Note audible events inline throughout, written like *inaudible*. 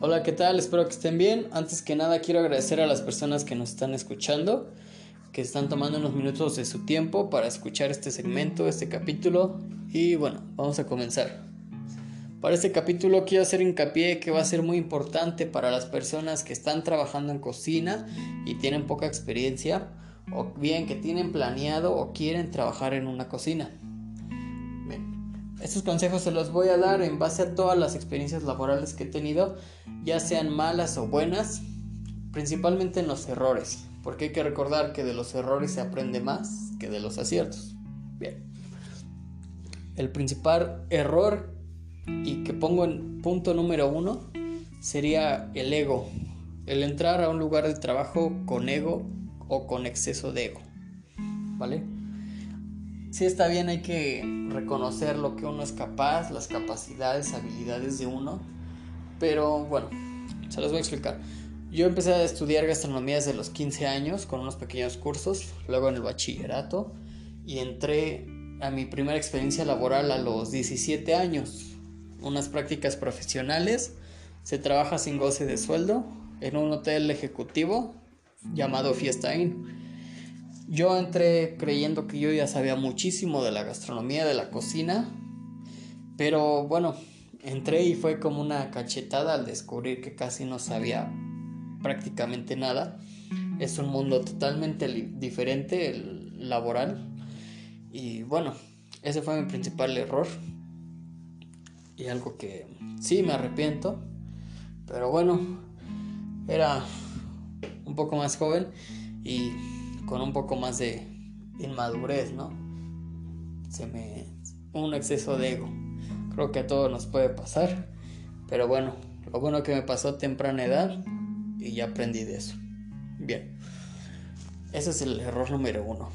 Hola, ¿qué tal? Espero que estén bien. Antes que nada quiero agradecer a las personas que nos están escuchando, que están tomando unos minutos de su tiempo para escuchar este segmento, este capítulo. Y bueno, vamos a comenzar. Para este capítulo quiero hacer hincapié que va a ser muy importante para las personas que están trabajando en cocina y tienen poca experiencia, o bien que tienen planeado o quieren trabajar en una cocina. Estos consejos se los voy a dar en base a todas las experiencias laborales que he tenido, ya sean malas o buenas, principalmente en los errores, porque hay que recordar que de los errores se aprende más que de los aciertos. Bien. El principal error y que pongo en punto número uno sería el ego, el entrar a un lugar de trabajo con ego o con exceso de ego, ¿vale? Sí está bien, hay que reconocer lo que uno es capaz, las capacidades, habilidades de uno. Pero bueno, se los voy a explicar. Yo empecé a estudiar gastronomía desde los 15 años con unos pequeños cursos, luego en el bachillerato y entré a mi primera experiencia laboral a los 17 años. Unas prácticas profesionales, se trabaja sin goce de sueldo en un hotel ejecutivo llamado Fiesta Inn. Yo entré creyendo que yo ya sabía muchísimo de la gastronomía, de la cocina, pero bueno, entré y fue como una cachetada al descubrir que casi no sabía prácticamente nada. Es un mundo totalmente diferente, el laboral. Y bueno, ese fue mi principal error. Y algo que sí me arrepiento. Pero bueno, era un poco más joven y con un poco más de inmadurez, ¿no? Se me... un exceso de ego. Creo que a todos nos puede pasar, pero bueno, lo bueno que me pasó a temprana edad y ya aprendí de eso. Bien, ese es el error número uno.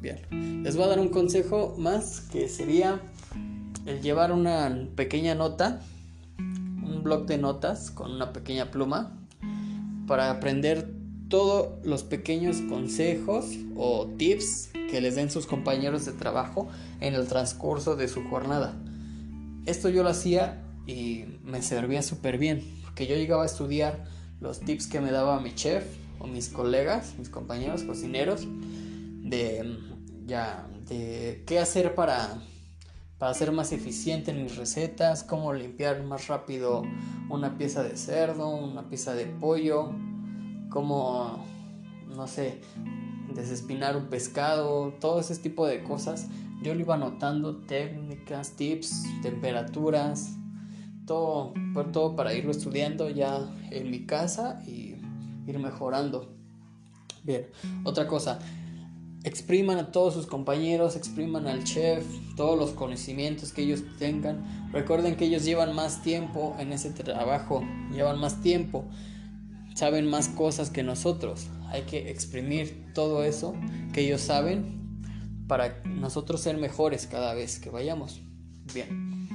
Bien, les voy a dar un consejo más que sería el llevar una pequeña nota, un blog de notas con una pequeña pluma para aprender todos los pequeños consejos o tips que les den sus compañeros de trabajo en el transcurso de su jornada. Esto yo lo hacía y me servía súper bien, porque yo llegaba a estudiar los tips que me daba mi chef o mis colegas, mis compañeros cocineros, de ya de qué hacer para para ser más eficiente en mis recetas, cómo limpiar más rápido una pieza de cerdo, una pieza de pollo, como, no sé, desespinar un pescado, todo ese tipo de cosas. Yo lo iba anotando, técnicas, tips, temperaturas, todo, todo para irlo estudiando ya en mi casa y ir mejorando. Bien, otra cosa, expriman a todos sus compañeros, expriman al chef, todos los conocimientos que ellos tengan. Recuerden que ellos llevan más tiempo en ese trabajo, llevan más tiempo saben más cosas que nosotros. Hay que exprimir todo eso que ellos saben para nosotros ser mejores cada vez que vayamos. Bien.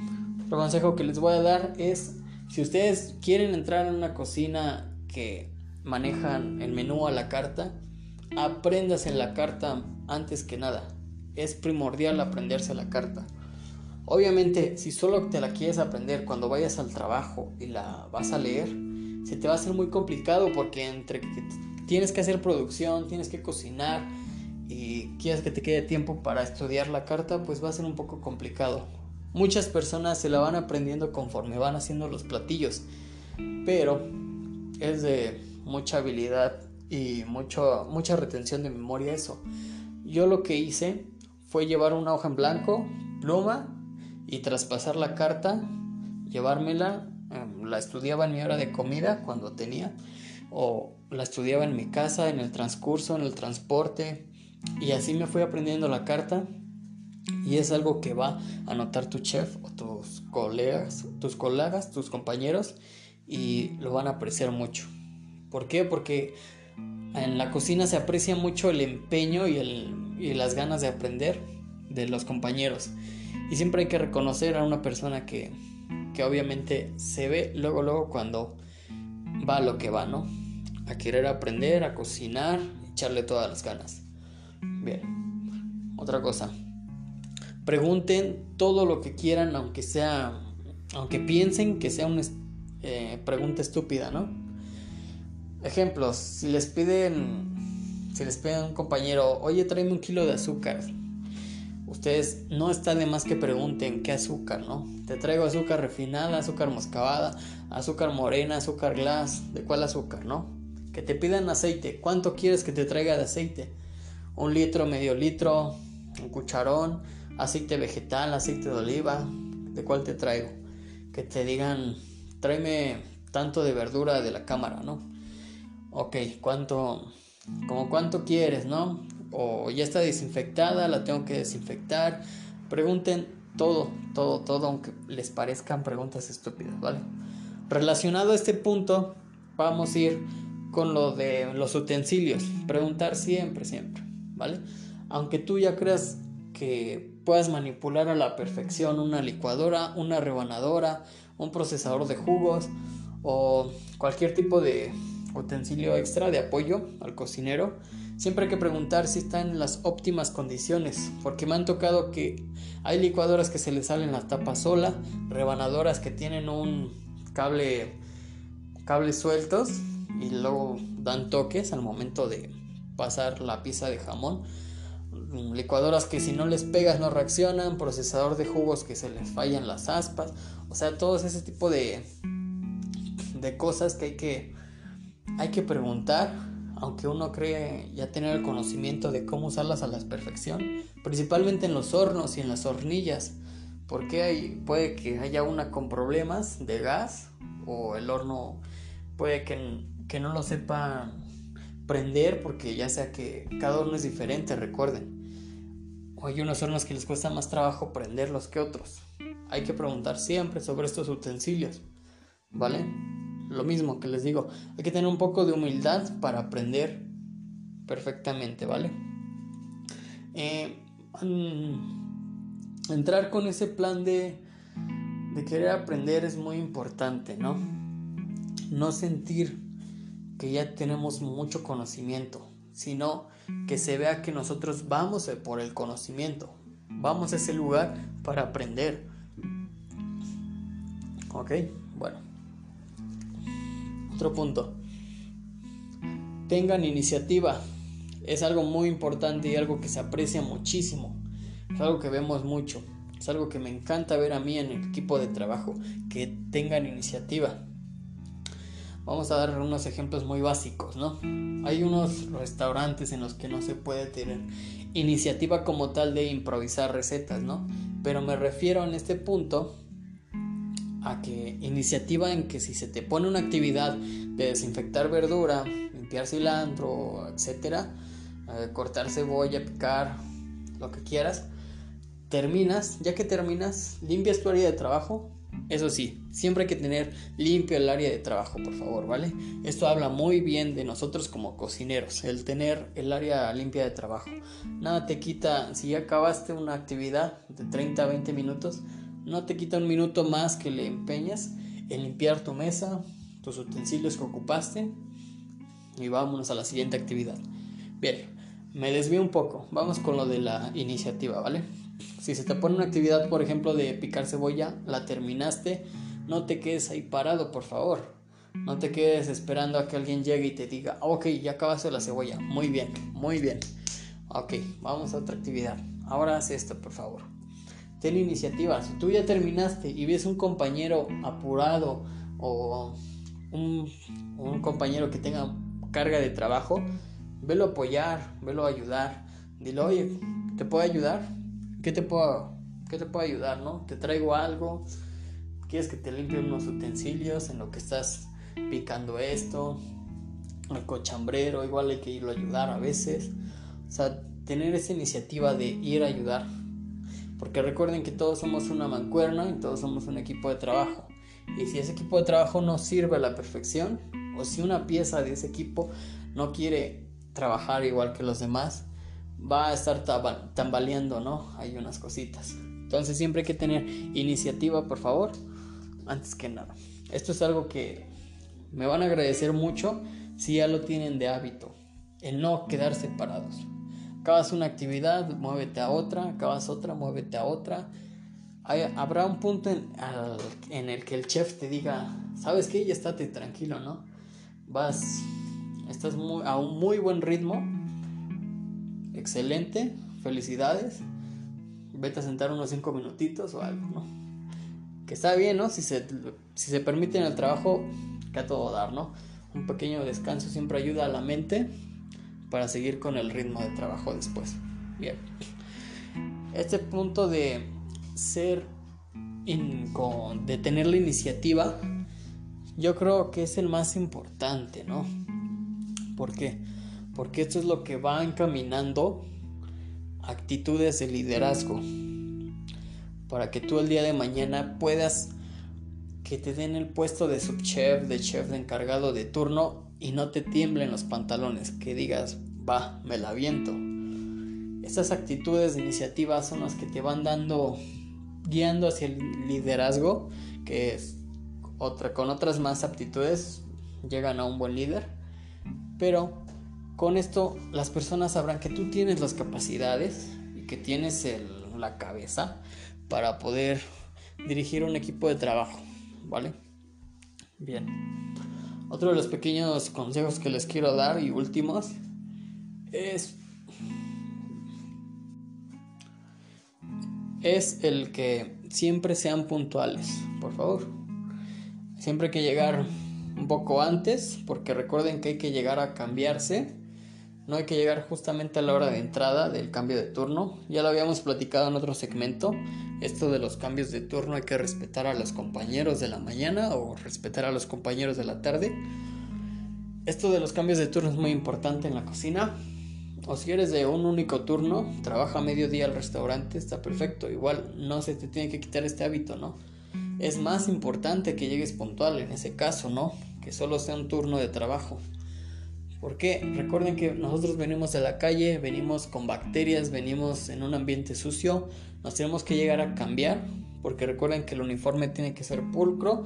Otro consejo que les voy a dar es, si ustedes quieren entrar en una cocina que manejan el menú a la carta, aprendas en la carta antes que nada. Es primordial aprenderse la carta. Obviamente, si solo te la quieres aprender cuando vayas al trabajo y la vas a leer, se te va a hacer muy complicado porque entre que tienes que hacer producción, tienes que cocinar y quieres que te quede tiempo para estudiar la carta, pues va a ser un poco complicado. Muchas personas se la van aprendiendo conforme van haciendo los platillos, pero es de mucha habilidad y mucho, mucha retención de memoria eso. Yo lo que hice fue llevar una hoja en blanco, pluma y traspasar la carta, llevármela la estudiaba en mi hora de comida cuando tenía, o la estudiaba en mi casa, en el transcurso, en el transporte, y así me fui aprendiendo la carta. Y es algo que va a notar tu chef o tus colegas, tus colegas, tus compañeros, y lo van a apreciar mucho. ¿Por qué? Porque en la cocina se aprecia mucho el empeño y, el, y las ganas de aprender de los compañeros. Y siempre hay que reconocer a una persona que, que obviamente se ve luego, luego cuando va lo que va, ¿no? A querer aprender, a cocinar, echarle todas las ganas. Bien, otra cosa. Pregunten todo lo que quieran, aunque sea, aunque piensen que sea un eh, pregunta estúpida, ¿no? Ejemplos, si les piden, si les piden a un compañero, oye, tráeme un kilo de azúcar. Ustedes no está de más que pregunten qué azúcar, ¿no? Te traigo azúcar refinada, azúcar moscabada, azúcar morena, azúcar glass, ¿de cuál azúcar, no? Que te pidan aceite, ¿cuánto quieres que te traiga de aceite? Un litro, medio litro, un cucharón, aceite vegetal, aceite de oliva, ¿de cuál te traigo? Que te digan, tráeme tanto de verdura de la cámara, ¿no? Ok, ¿cuánto, como cuánto quieres, ¿no? O ya está desinfectada, la tengo que desinfectar. Pregunten todo, todo, todo, aunque les parezcan preguntas estúpidas, ¿vale? Relacionado a este punto, vamos a ir con lo de los utensilios. Preguntar siempre, siempre, ¿vale? Aunque tú ya creas que puedas manipular a la perfección una licuadora, una rebanadora, un procesador de jugos o cualquier tipo de utensilio extra de apoyo al cocinero, siempre hay que preguntar si está en las óptimas condiciones, porque me han tocado que hay licuadoras que se les salen las tapas sola, rebanadoras que tienen un cable cables sueltos y luego dan toques al momento de pasar la pieza de jamón. Licuadoras que si no les pegas no reaccionan, procesador de jugos que se les fallan las aspas, o sea, todo ese tipo de, de cosas que hay que, hay que preguntar, aunque uno cree ya tener el conocimiento de cómo usarlas a la perfección, principalmente en los hornos y en las hornillas, porque hay, puede que haya una con problemas de gas o el horno puede que, que no lo sepa prender porque ya sea que cada horno es diferente, recuerden. O hay unos hornos que les cuesta más trabajo prenderlos que otros. Hay que preguntar siempre sobre estos utensilios, ¿vale? Lo mismo que les digo, hay que tener un poco de humildad para aprender perfectamente, ¿vale? Eh, mm, entrar con ese plan de, de querer aprender es muy importante, ¿no? No sentir que ya tenemos mucho conocimiento, sino que se vea que nosotros vamos por el conocimiento, vamos a ese lugar para aprender. Ok, bueno. Punto. Tengan iniciativa. Es algo muy importante y algo que se aprecia muchísimo. Es algo que vemos mucho. Es algo que me encanta ver a mí en el equipo de trabajo. Que tengan iniciativa. Vamos a dar unos ejemplos muy básicos, ¿no? Hay unos restaurantes en los que no se puede tener iniciativa como tal de improvisar recetas, ¿no? Pero me refiero en este punto a que iniciativa en que si se te pone una actividad de desinfectar verdura, limpiar cilantro, etcétera, eh, cortar cebolla, picar, lo que quieras, terminas, ya que terminas, limpias tu área de trabajo, eso sí, siempre hay que tener limpio el área de trabajo, por favor, ¿vale? Esto habla muy bien de nosotros como cocineros, el tener el área limpia de trabajo. Nada te quita, si ya acabaste una actividad de 30 a 20 minutos, no te quita un minuto más que le empeñas en limpiar tu mesa, tus utensilios que ocupaste y vámonos a la siguiente actividad. Bien, me desvío un poco, vamos con lo de la iniciativa, ¿vale? Si se te pone una actividad, por ejemplo, de picar cebolla, la terminaste, no te quedes ahí parado, por favor. No te quedes esperando a que alguien llegue y te diga, ok, ya acabaste la cebolla. Muy bien, muy bien. Ok, vamos a otra actividad. Ahora haz esto, por favor. Ten iniciativa. Si tú ya terminaste y ves un compañero apurado o un, compañero que tenga carga de trabajo, velo apoyar, velo ayudar. Dile, oye, ¿te puedo ayudar? ¿qué te puedo, qué te puedo ayudar, no? Te traigo algo, quieres que te limpie unos utensilios en lo que estás picando esto, el cochambrero, igual hay que irlo a ayudar a veces. O sea, tener esa iniciativa de ir a ayudar. Porque recuerden que todos somos una mancuerna y todos somos un equipo de trabajo. Y si ese equipo de trabajo no sirve a la perfección, o si una pieza de ese equipo no quiere trabajar igual que los demás, va a estar tambaleando, ¿no? Hay unas cositas. Entonces siempre hay que tener iniciativa, por favor, antes que nada. Esto es algo que me van a agradecer mucho si ya lo tienen de hábito, el no quedar separados. Acabas una actividad, muévete a otra, acabas otra, muévete a otra. habrá un punto en, el que el chef te diga, ¿sabes qué? Ya estate tranquilo, ¿no? Vas, estás muy, a un muy buen ritmo, excelente, felicidades, vete a sentar unos 5 minutitos o algo, ¿no? Que está bien, ¿no? Si se, si se permite en el trabajo, que a todo dar, ¿no? Un pequeño descanso siempre ayuda a la mente para seguir con el ritmo de trabajo después. Bien. Este punto de ser de tener la iniciativa, yo creo que es el más importante, ¿no? ¿Por qué? Porque esto es lo que va encaminando actitudes de liderazgo para que tú el día de mañana puedas que te den el puesto de subchef, de chef de encargado de turno y no te tiemblen los pantalones, que digas, va, me la viento. Estas actitudes de iniciativa son las que te van dando guiando hacia el liderazgo, que es otra, con otras más aptitudes llegan a un buen líder. Pero con esto las personas sabrán que tú tienes las capacidades y que tienes la cabeza para poder dirigir un equipo de trabajo, ¿vale? Bien. Otro de los pequeños consejos que les quiero dar y últimos es es el que siempre sean puntuales, por favor. Siempre hay que llegar un poco antes, porque recuerden que hay que llegar a cambiarse. No hay que llegar justamente a la hora de entrada del cambio de turno. Ya lo habíamos platicado en otro segmento. Esto de los cambios de turno hay que respetar a los compañeros de la mañana o respetar a los compañeros de la tarde. Esto de los cambios de turno es muy importante en la cocina o si eres de un único turno, trabaja medio día al restaurante, está perfecto. Igual no se te tiene que quitar este hábito, ¿no? Es más importante que llegues puntual en ese caso, ¿no? Que solo sea un turno de trabajo. Porque recuerden que nosotros venimos de la calle, venimos con bacterias, venimos en un ambiente sucio, nos tenemos que llegar a cambiar, porque recuerden que el uniforme tiene que ser pulcro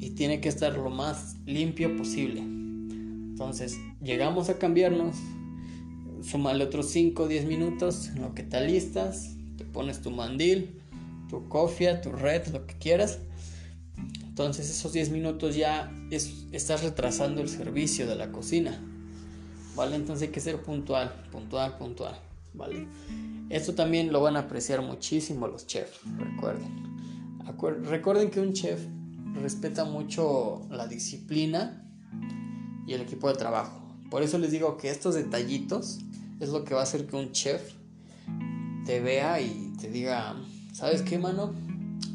y tiene que estar lo más limpio posible. Entonces, llegamos a cambiarnos, súmale otros 5 o 10 minutos en lo que te alistas, te pones tu mandil, tu cofia, tu red, lo que quieras. Entonces esos 10 minutos ya estás retrasando el servicio de la cocina. ¿Vale? Entonces hay que ser puntual, puntual, puntual. ¿Vale? Esto también lo van a apreciar muchísimo los chefs, recuerden. recuerden que un chef respeta mucho la disciplina y el equipo de trabajo. Por eso les digo que estos detallitos es lo que va a hacer que un chef te vea y te diga, ¿sabes qué, mano?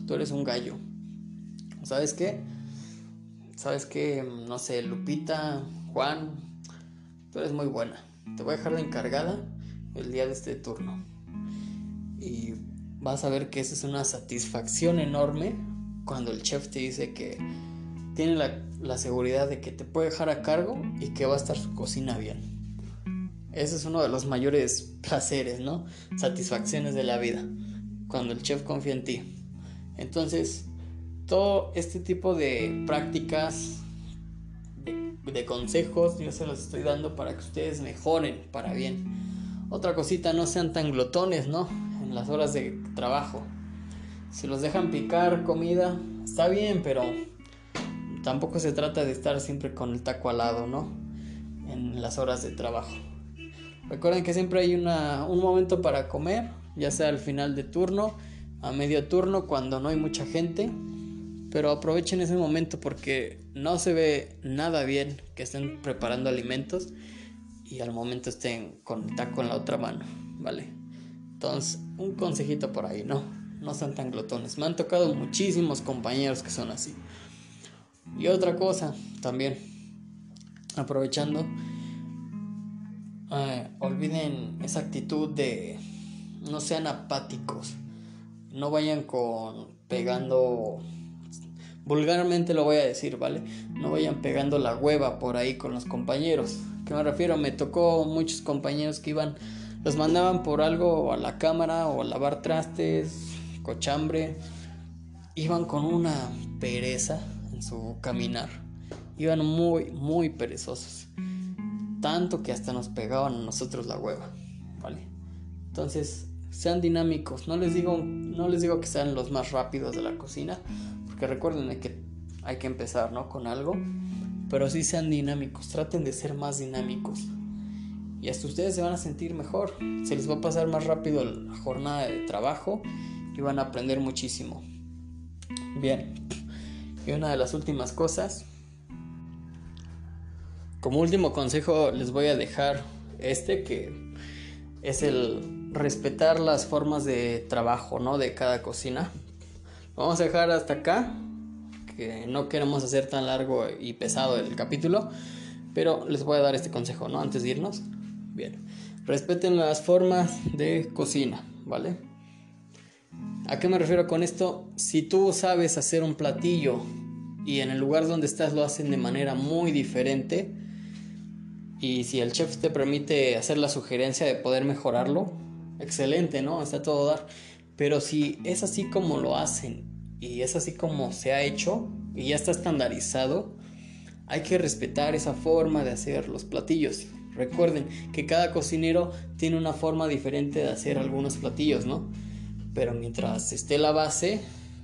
Tú eres un gallo. ¿Sabes qué? ¿Sabes qué? No sé, Lupita, Juan, tú eres muy buena. Te voy a dejar de encargada el día de este turno. Y vas a ver que esa es una satisfacción enorme cuando el chef te dice que tiene la, la seguridad de que te puede dejar a cargo y que va a estar su cocina bien. Ese es uno de los mayores *laughs* placeres, ¿no? Satisfacciones de la vida, cuando el chef confía en ti. Entonces, todo este tipo de prácticas, de, consejos, yo se los estoy dando para que ustedes mejoren para bien. Otra cosita, no sean tan glotones, ¿no? En las horas de trabajo. Si los dejan picar comida, está bien, pero tampoco se trata de estar siempre con el taco al lado, ¿no? En las horas de trabajo. Recuerden que siempre hay una, un momento para comer, ya sea al final de turno, a medio turno, cuando no hay mucha gente. Pero aprovechen ese momento porque no se ve nada bien que estén preparando alimentos y al momento estén con el taco la otra mano, ¿vale? Entonces, un consejito por ahí, ¿no? No sean tan glotones. Me han tocado muchísimos compañeros que son así. Y otra cosa también, aprovechando, eh, olviden esa actitud de no sean apáticos, no vayan con pegando, vulgarmente lo voy a decir, ¿vale? No vayan pegando la hueva por ahí con los compañeros. ¿Qué me refiero? Me tocó muchos compañeros que iban, los mandaban por algo a la cámara o a lavar trastes, cochambre, iban con una pereza en su caminar, iban muy, muy perezosos tanto que hasta nos pegaban a nosotros la hueva, ¿vale? Entonces, sean dinámicos. No les digo, no les digo que sean los más rápidos de la cocina, porque recuerden que hay que empezar, ¿no? Con algo, pero sí sean dinámicos. Traten de ser más dinámicos. Y hasta ustedes se van a sentir mejor. Se les va a pasar más rápido la jornada de trabajo y van a aprender muchísimo. Bien. Y una de las últimas cosas. Como último consejo les voy a dejar este que es el respetar las formas de trabajo, ¿no? De cada cocina. Vamos a dejar hasta acá, que no queremos hacer tan largo y pesado el capítulo, pero les voy a dar este consejo, ¿no? Antes de irnos. Bien. Respeten las formas de cocina, ¿vale? ¿A qué me refiero con esto? Si tú sabes hacer un platillo y en el lugar donde estás lo hacen de manera muy diferente, y si el chef te permite hacer la sugerencia de poder mejorarlo, excelente, ¿no? Está todo dar. Pero si es así como lo hacen y es así como se ha hecho y ya está estandarizado, hay que respetar esa forma de hacer los platillos. Recuerden que cada cocinero tiene una forma diferente de hacer algunos platillos, ¿no? Pero mientras esté la base,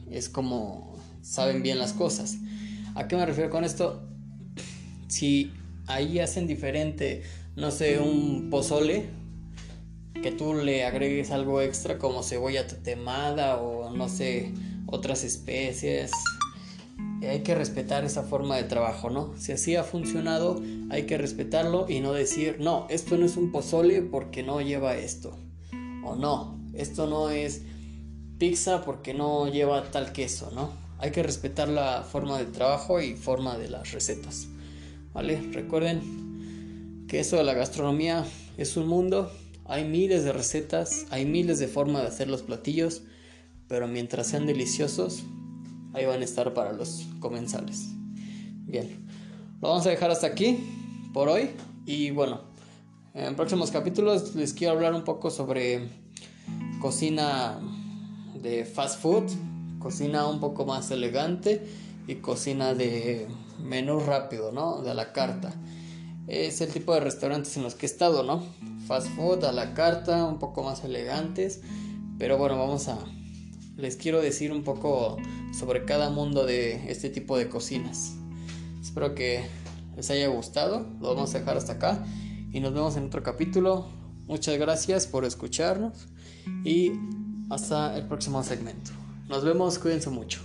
es como saben bien las cosas. ¿A qué me refiero con esto? Si ahí hacen diferente, no sé, un pozole, que tú le agregues algo extra como cebolla temada o no sé, otras especies. Hay que respetar esa forma de trabajo, ¿no? Si así ha funcionado, hay que respetarlo y no decir, no, esto no es un pozole porque no lleva esto. O no, esto no es pizza porque no lleva tal queso, ¿no? Hay que respetar la forma de trabajo y forma de las recetas. ¿vale? Recuerden que eso de la gastronomía es un mundo, hay miles de recetas, hay miles de formas de hacer los platillos, pero mientras sean deliciosos, ahí van a estar para los comensales. Bien, lo vamos a dejar hasta aquí por hoy y bueno, en próximos capítulos les quiero hablar un poco sobre cocina de fast food, cocina un poco más elegante y cocina de menú rápido, ¿no? De la carta. Es el tipo de restaurantes en los que he estado, ¿no? fast food a la carta, un poco más elegantes. Pero bueno, vamos a... Les quiero decir un poco sobre cada mundo de este tipo de cocinas. Espero que les haya gustado. Lo vamos a dejar hasta acá. Y nos vemos en otro capítulo. Muchas gracias por escucharnos. Y hasta el próximo segmento. Nos vemos. Cuídense mucho.